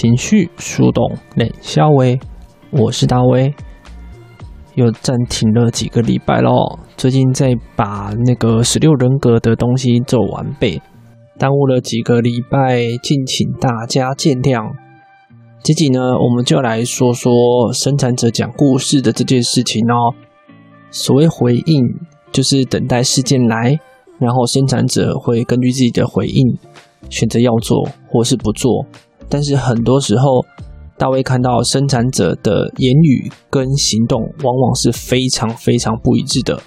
情绪树洞冷笑威，我是大威，又暂停了几个礼拜咯。最近在把那个十六人格的东西做完备，耽误了几个礼拜，敬请大家见谅。这集呢，我们就来说说生产者讲故事的这件事情哦。所谓回应，就是等待事件来，然后生产者会根据自己的回应，选择要做或是不做。但是很多时候，大卫看到生产者的言语跟行动，往往是非常非常不一致的，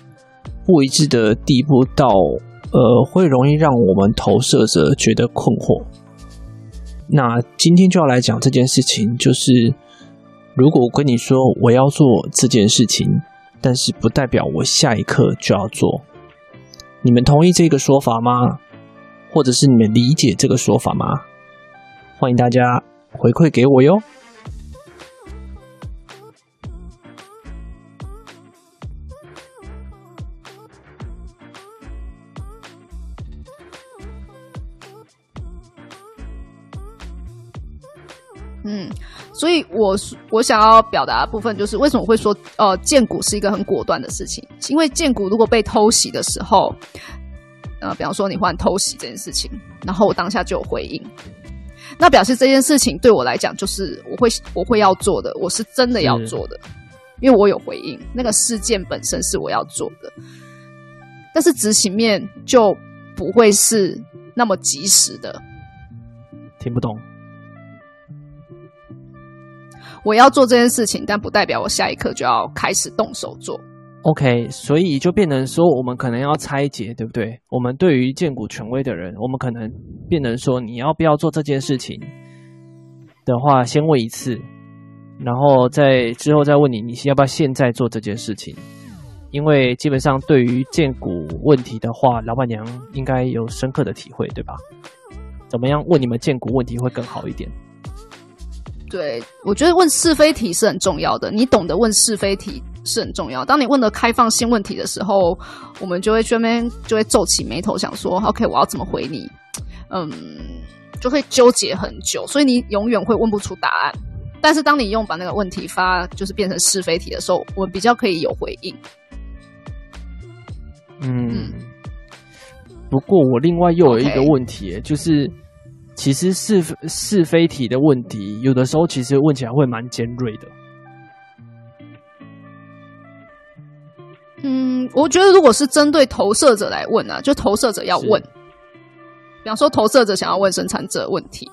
不一致的地步到，呃，会容易让我们投射者觉得困惑。那今天就要来讲这件事情，就是如果我跟你说我要做这件事情，但是不代表我下一刻就要做，你们同意这个说法吗？或者是你们理解这个说法吗？欢迎大家回馈给我哟。嗯，所以我我想要表达的部分就是，为什么会说呃，荐股是一个很果断的事情？因为荐股如果被偷袭的时候，呃，比方说你忽然偷袭这件事情，然后我当下就有回应。那表示这件事情对我来讲，就是我会我会要做的，我是真的要做的，因为我有回应。那个事件本身是我要做的，但是执行面就不会是那么及时的。听不懂。我要做这件事情，但不代表我下一刻就要开始动手做。OK，所以就变成说，我们可能要拆解，对不对？我们对于荐股权威的人，我们可能变成说，你要不要做这件事情的话，先问一次，然后再之后再问你，你要不要现在做这件事情？因为基本上对于荐股问题的话，老板娘应该有深刻的体会，对吧？怎么样问你们荐股问题会更好一点？对，我觉得问是非题是很重要的，你懂得问是非题。是很重要。当你问的开放性问题的时候，我们就会这边就会皱起眉头，想说：“OK，我要怎么回你？”嗯，就会纠结很久，所以你永远会问不出答案。但是当你用把那个问题发，就是变成是非题的时候，我们比较可以有回应。嗯，不过我另外又有一个问题.就是其实是是非题的问题，有的时候其实问起来会蛮尖锐的。我觉得如果是针对投射者来问啊，就投射者要问，比方说投射者想要问生产者问题，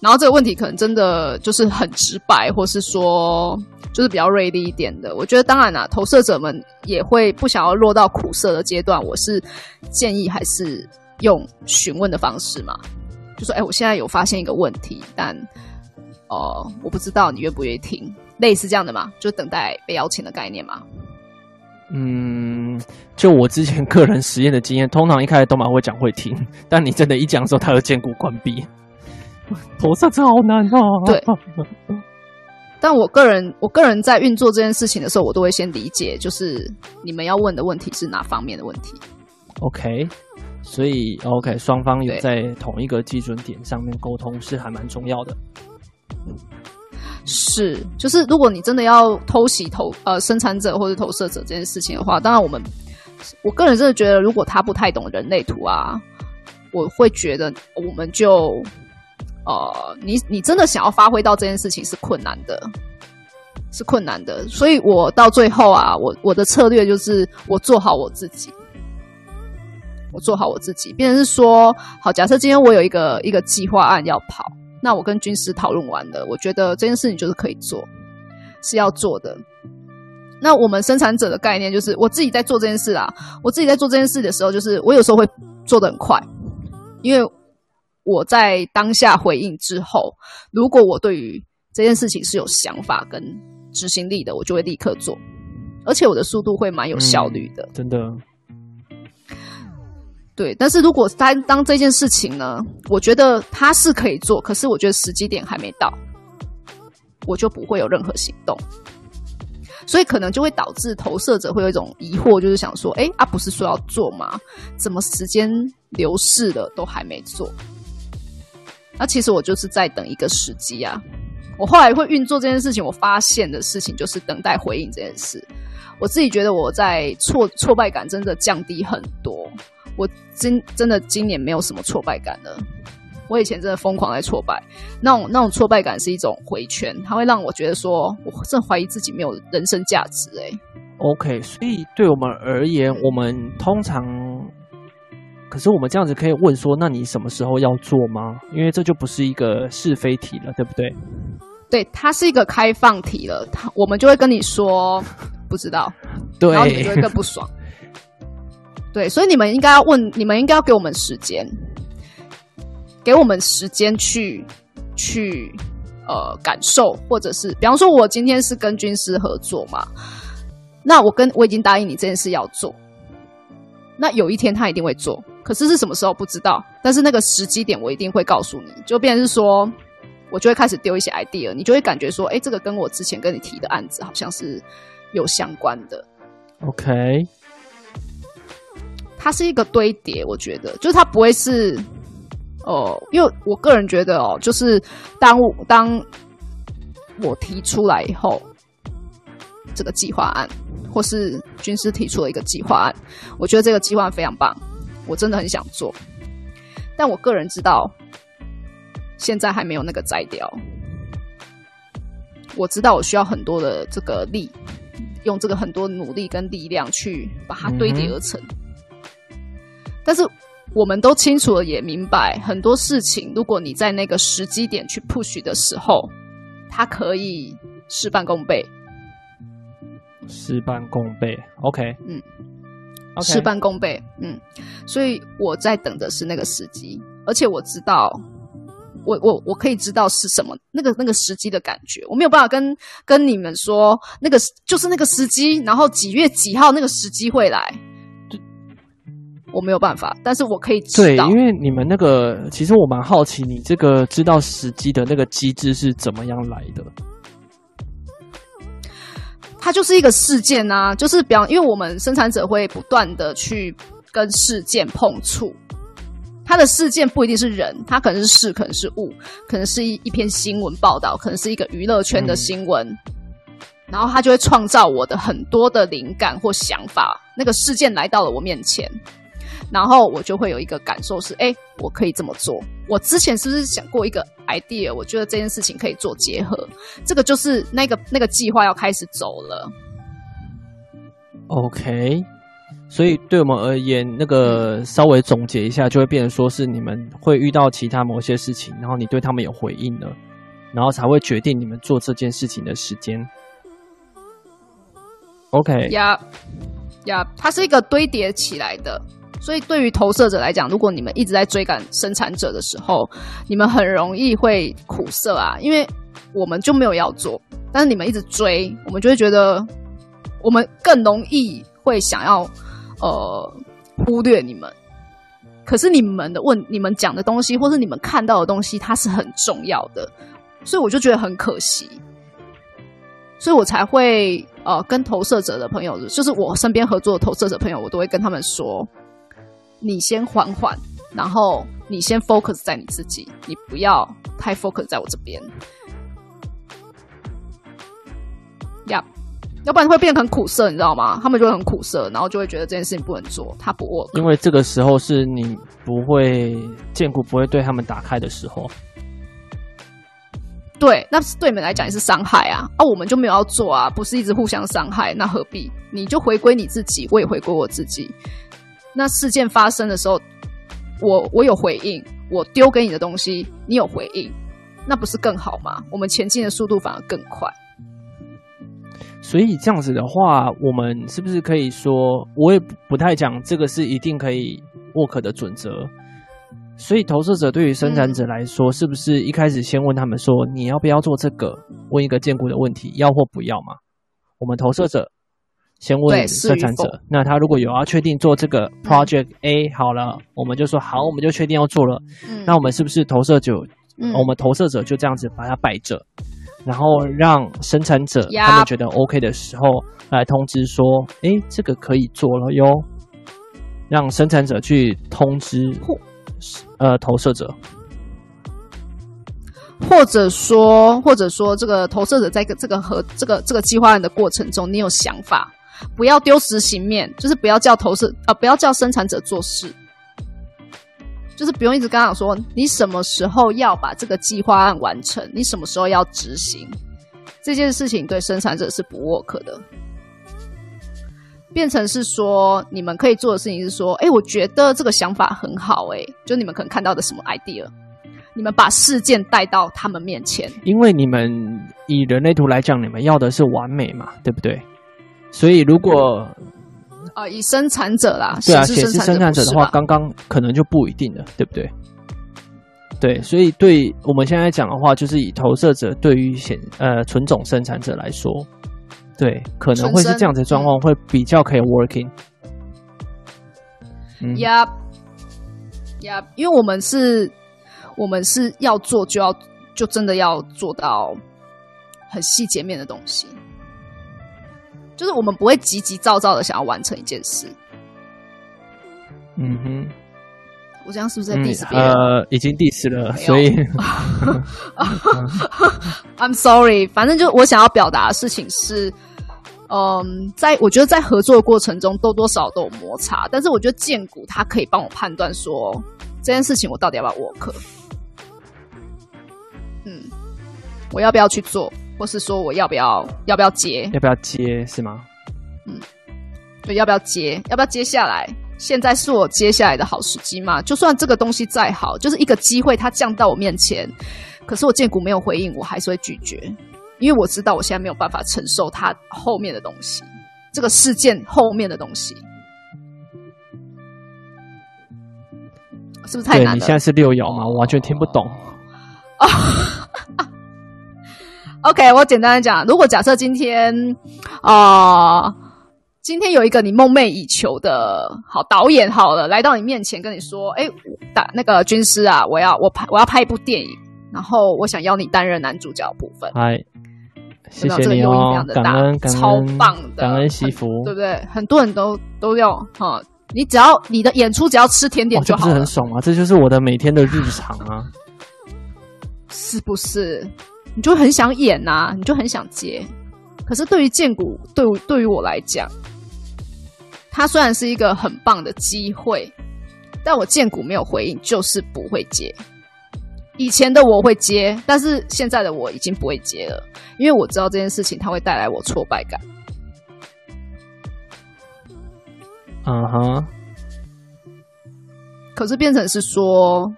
然后这个问题可能真的就是很直白，或是说就是比较锐利一点的。我觉得当然啦，投射者们也会不想要落到苦涩的阶段。我是建议还是用询问的方式嘛，就说：“哎，我现在有发现一个问题，但哦、呃，我不知道你愿不愿意听，类似这样的嘛，就等待被邀请的概念嘛。”嗯，就我之前个人实验的经验，通常一开始都蛮会讲会听，但你真的一讲的时候，他就兼顾关闭。投射真好难啊！对，但我个人，我个人在运作这件事情的时候，我都会先理解，就是你们要问的问题是哪方面的问题。OK，所以 OK，双方有在同一个基准点上面沟通是还蛮重要的。是，就是如果你真的要偷袭投呃生产者或者投射者这件事情的话，当然我们我个人真的觉得，如果他不太懂人类图啊，我会觉得我们就呃，你你真的想要发挥到这件事情是困难的，是困难的。所以我到最后啊，我我的策略就是我做好我自己，我做好我自己，变成是说，好，假设今天我有一个一个计划案要跑。那我跟军师讨论完了，我觉得这件事情就是可以做，是要做的。那我们生产者的概念就是，我自己在做这件事啊，我自己在做这件事的时候，就是我有时候会做得很快，因为我在当下回应之后，如果我对于这件事情是有想法跟执行力的，我就会立刻做，而且我的速度会蛮有效率的，嗯、真的。对，但是如果当当这件事情呢，我觉得他是可以做，可是我觉得时机点还没到，我就不会有任何行动，所以可能就会导致投射者会有一种疑惑，就是想说，哎，啊，不是说要做吗？怎么时间流逝了都还没做？那其实我就是在等一个时机啊。我后来会运作这件事情，我发现的事情就是等待回应这件事。我自己觉得我在挫挫败感真的降低很多。我今真的今年没有什么挫败感了。我以前真的疯狂在挫败，那种那种挫败感是一种回圈，它会让我觉得说，我真怀疑自己没有人生价值。哎，OK，所以对我们而言，我们通常，可是我们这样子可以问说，那你什么时候要做吗？因为这就不是一个是非题了，对不对？对，它是一个开放题了，它我们就会跟你说不知道，对，然后你就会更不爽。对，所以你们应该要问，你们应该要给我们时间，给我们时间去去呃感受，或者是比方说，我今天是跟军师合作嘛，那我跟我已经答应你这件事要做，那有一天他一定会做，可是是什么时候不知道，但是那个时机点我一定会告诉你，就变成是说，我就会开始丢一些 idea，你就会感觉说，哎，这个跟我之前跟你提的案子好像是有相关的，OK。它是一个堆叠，我觉得，就是它不会是，哦、呃，因为我个人觉得哦，就是当我当我提出来以后，这个计划案，或是军师提出了一个计划案，我觉得这个计划案非常棒，我真的很想做，但我个人知道，现在还没有那个摘掉，我知道我需要很多的这个力，用这个很多努力跟力量去把它堆叠而成。嗯但是我们都清楚了，也明白很多事情。如果你在那个时机点去 push 的时候，它可以事半功倍。事半功倍，OK，嗯，okay. 事半功倍，嗯。所以我在等的是那个时机，而且我知道，我我我可以知道是什么那个那个时机的感觉。我没有办法跟跟你们说，那个就是那个时机，然后几月几号那个时机会来。我没有办法，但是我可以知道。对，因为你们那个，其实我蛮好奇，你这个知道时机的那个机制是怎么样来的？它就是一个事件啊，就是比方，因为我们生产者会不断的去跟事件碰触，它的事件不一定是人，它可能是事，可能是物，可能是一一篇新闻报道，可能是一个娱乐圈的新闻，嗯，然后它就会创造我的很多的灵感或想法。那个事件来到了我面前。然后我就会有一个感受是，哎，我可以这么做。我之前是不是想过一个 idea？我觉得这件事情可以做结合，这个就是那个那个计划要开始走了。OK，所以对我们而言，那个稍微总结一下，就会变成说是你们会遇到其他某些事情，然后你对他们有回应了，然后才会决定你们做这件事情的时间。OK，呀呀，它是一个堆叠起来的。所以，对于投射者来讲，如果你们一直在追赶生产者的时候，你们很容易会苦涩啊，因为我们就没有要做，但是你们一直追，我们就会觉得我们更容易会想要呃忽略你们。可是你们的问，你们讲的东西，或是你们看到的东西，它是很重要的，所以我就觉得很可惜，所以我才会呃跟投射者的朋友，就是我身边合作的投射者朋友，我都会跟他们说。你先缓缓，然后你先 focus 在你自己，你不要太 focus 在我这边，呀、yeah，要不然会变得很苦涩，你知道吗？他们就会很苦涩，然后就会觉得这件事情不能做，他不 work。因为这个时候是你不会荐骨不会对他们打开的时候，对，那是对你们来讲也是伤害啊，啊，我们就没有要做啊，不是一直互相伤害，那何必？你就回归你自己，我也回归我自己。那事件发生的时候，我我有回应，我丢给你的东西，你有回应，那不是更好吗？我们前进的速度反而更快。所以这样子的话，我们是不是可以说，我也不太讲这个是一定可以 work 的准则？所以投射者对于生产者来说，嗯、是不是一开始先问他们说，你要不要做这个？问一个坚固的问题，要或不要嘛？我们投射者先问生产者，那他如果有要确定做这个 project A 好了，嗯、我们就说好，我们就确定要做了。嗯、那我们是不是投射者？嗯、我们投射者就这样子把它摆着，然后让生产者他们觉得 OK 的时候来通知说，哎、欸，这个可以做了哟。让生产者去通知。呃，投射者，或者说，或者说，这个投射者在这个和这个这个计划案的过程中，你有想法，不要丢执行面，就是不要叫投射啊、呃，不要叫生产者做事，就是不用一直跟他说，你什么时候要把这个计划案完成，你什么时候要执行这件事情，对生产者是不 work 的。变成是说，你们可以做的事情是说，哎、我觉得这个想法很好、欸，哎，就你们可能看到的什么 idea，你们把事件带到他们面前。因为你们以人类图来讲，你们要的是完美嘛，对不对？所以如果啊、呃，以生产者啦，对啊，显示生产者的话，刚刚可能就不一定了，对不对？对，所以对我们现在讲的话，就是以投射者对于显呃纯种生产者来说。对，可能会是这样子的状况，会比较可以 working。嗯，Yep，Yep，因为我们是，我们是要做就要，就真的要做到很细节面的东西，就是我们不会急急躁躁的想要完成一件事。嗯哼，我这样是不是在 diss 别人？呃，已经 diss 了，所以，I'm sorry，反正就我想要表达的事情是。嗯，在我觉得在合作的过程中，多多少少都有摩擦，但是我觉得建股他可以帮我判断说这件事情我到底要不要 work，嗯，我要不要去做，或是说我要不要要不要接，要不要接是吗？嗯，对，要不要接，要不要接下来？现在是我接下来的好时机吗？就算这个东西再好，就是一个机会，它降到我面前，可是我荐骨没有回应，我还是会拒绝。因为我知道我现在没有办法承受它后面的东西，这个事件后面的东西，是不是太难了？你现在是六爻吗？我完全听不懂。哦 ，OK，我简单的讲，如果假设今天啊、呃，今天有一个你梦寐以求的好导演，好了，来到你面前跟你说，哎，打那个军师啊，我要我拍我要拍一部电影，然后我想要你担任男主角的部分。嗨。谢谢你哦，感恩感恩，超棒的，感恩惜福，对不对？很多人都都要哈，你只要你的演出只要吃甜点就好了，不是很爽啊？这就是我的每天的日常啊，是不是？你就很想演呐，你就很想接。可是对于荐股，对对于我来讲，它虽然是一个很棒的机会，但我荐股没有回应，就是不会接。以前的我会接，但是现在的我已经不会接了，因为我知道这件事情它会带来我挫败感。嗯哼。可是变成是说，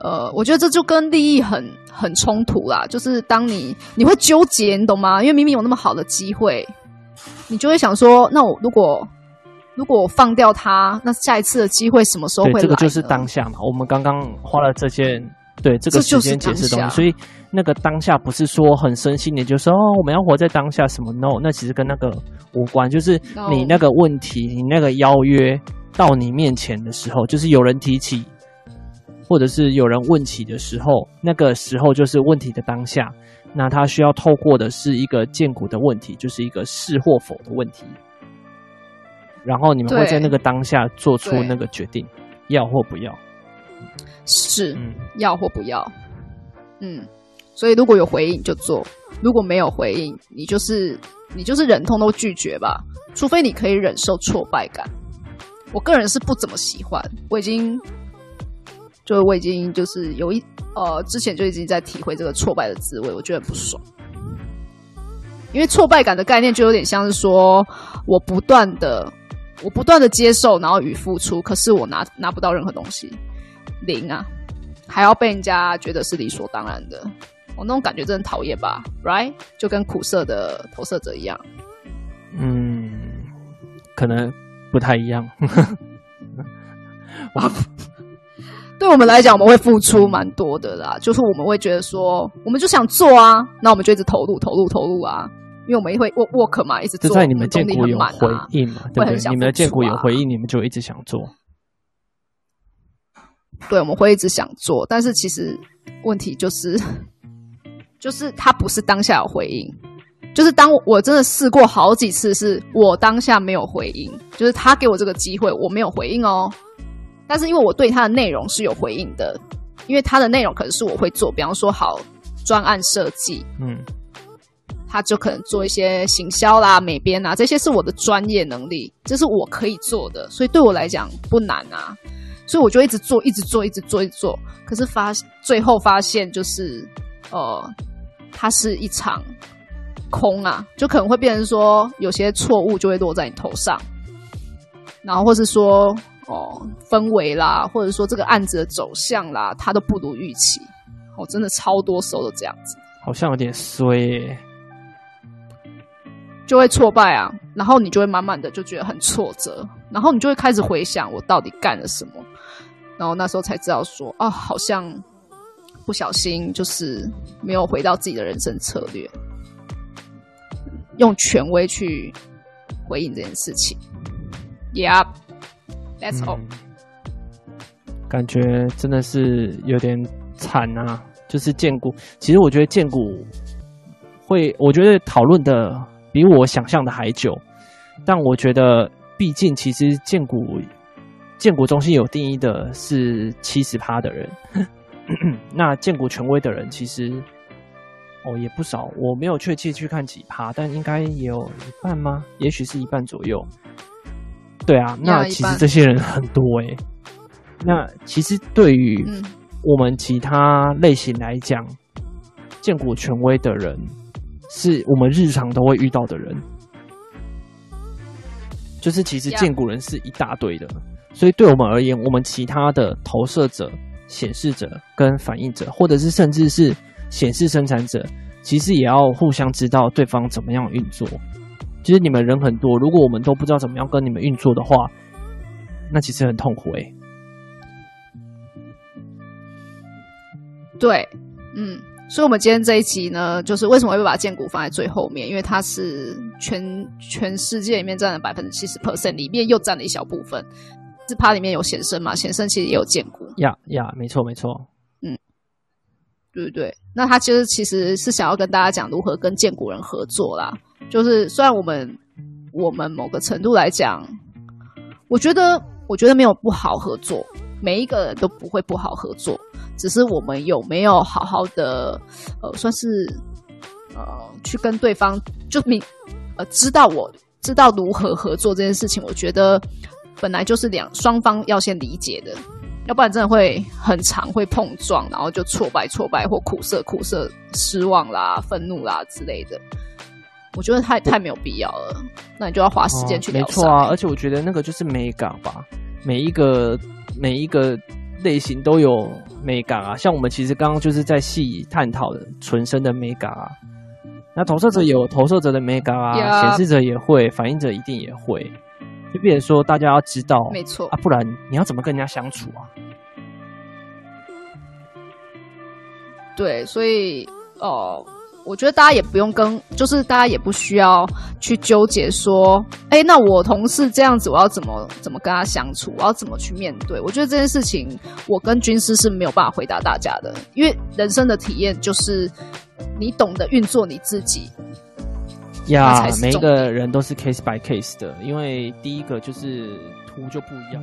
呃，我觉得这就跟利益很很冲突啦。就是当你你会纠结，你懂吗？因为明明有那么好的机会，你就会想说，那我如果如果我放掉它，那下一次的机会什么时候会来？这个就是当下嘛。我们刚刚花了这些。对这个时间解释东西，所以那个当下不是说很深心的，就是说哦，我们要活在当下什么？No，那其实跟那个无关。就是你那个问题，你那个邀约到你面前的时候，就是有人提起，或者是有人问起的时候，那个时候就是问题的当下。那他需要透过的是一个荐骨的问题，就是一个是或否的问题。然后你们会在那个当下做出那个决定，要或不要。是要或不要，嗯，所以如果有回应就做，如果没有回应，你就是你就是忍痛都拒绝吧，除非你可以忍受挫败感。我个人是不怎么喜欢，我已经就我已经就是有一呃之前就已经在体会这个挫败的滋味，我觉得很不爽。因为挫败感的概念就有点像是说我不断的我不断的接受，然后与付出，可是我拿拿不到任何东西。零啊，还要被人家觉得是理所当然的，我、那种感觉真的讨厌吧？Right？就跟苦涩的投射者一样。嗯，可能不太一样。对我们来讲，我们会付出蛮多的啦。就是我们会觉得说，我们就想做啊，那我们就一直投入、投入、投入啊。因为我们会 work 嘛，一直做。就在你们建股有回应嘛，对不对？啊、你们的建股有回应，你们就一直想做。对，我们会一直想做，但是其实问题就是，就是他不是当下有回应，就是当我真的试过好几次，是我当下没有回应，就是他给我这个机会，我没有回应哦。但是因为我对它的内容是有回应的，因为它的内容可能是我会做，比方说好专案设计，嗯，他就可能做一些行销啦、美编啊，这些是我的专业能力，这是我可以做的，所以对我来讲不难啊，所以我就一直做，一直做，一直做，一直做。可是发最后发现就是，呃，它是一场空啊，就可能会变成说有些错误就会落在你头上，然后或是说。哦，氛围啦，或者说这个案子的走向啦，它都不如预期。哦，真的超多时候都这样子，好像有点衰耶，就会挫败啊。然后你就会慢慢的就觉得很挫折，然后你就会开始回想我到底干了什么。然后那时候才知道说，啊，好像不小心就是没有回到自己的人生策略，用权威去回应这件事情。Yep。That's all，感觉真的是有点惨啊！就是建股，其实我觉得建股会，我觉得讨论的比我想象的还久。但我觉得，毕竟其实建股建股中心有定义的是七十趴的人，那建股权威的人其实哦也不少。我没有确切去看几趴，但应该有一半吗？也许是一半左右。对啊，那其实这些人很多诶、欸。那其实对于我们其他类型来讲，荐骨权威的人，是我们日常都会遇到的人。就是其实荐骨人是一大堆的，所以对我们而言，我们其他的投射者、显示者跟反应者，或者是甚至是显示生产者，其实也要互相知道对方怎么样运作。其实你们人很多，如果我们都不知道怎么样跟你们运作的话，那其实很痛苦欸。对，嗯，所以，我们今天这一集呢，就是为什么会把建股放在最后面？因为它是全全世界里面占了百分之七十 percent，里面又占了一小部分。是趴里面有显生嘛？显生其实也有建股。呀呀，没错没错。嗯，对不对？那他其实其实是想要跟大家讲如何跟建股人合作啦。就是，虽然我们我们某个程度来讲，我觉得我觉得没有不好合作，每一个人都不会不好合作，只是我们有没有好好的呃，算是呃，去跟对方就明呃，知道我知道如何合作这件事情，我觉得本来就是两双方要先理解的，要不然真的会很常会碰撞，然后就挫败挫败或苦涩苦涩失望啦、愤怒啦之类的。我觉得太太没有必要了，那你就要花时间去聊。哦。没错啊，而且我觉得那个就是美感吧，每一个每一个类型都有美感啊。像我们其实刚刚就是在细探讨的纯生的美感啊，那投射者有投射者的美感啊，显示者也会，反应者一定也会。就变成说，大家要知道，没错啊，不然你要怎么跟人家相处啊？对，所以哦。我觉得大家也不用跟，就是大家也不需要去纠结说，哎，那我同事这样子，我要怎么怎么跟他相处，我要怎么去面对？我觉得这件事情，我跟军师是没有办法回答大家的，因为人生的体验就是你懂得运作你自己。呀，每一个人都是 case by case 的，因为第一个就是图就不一样。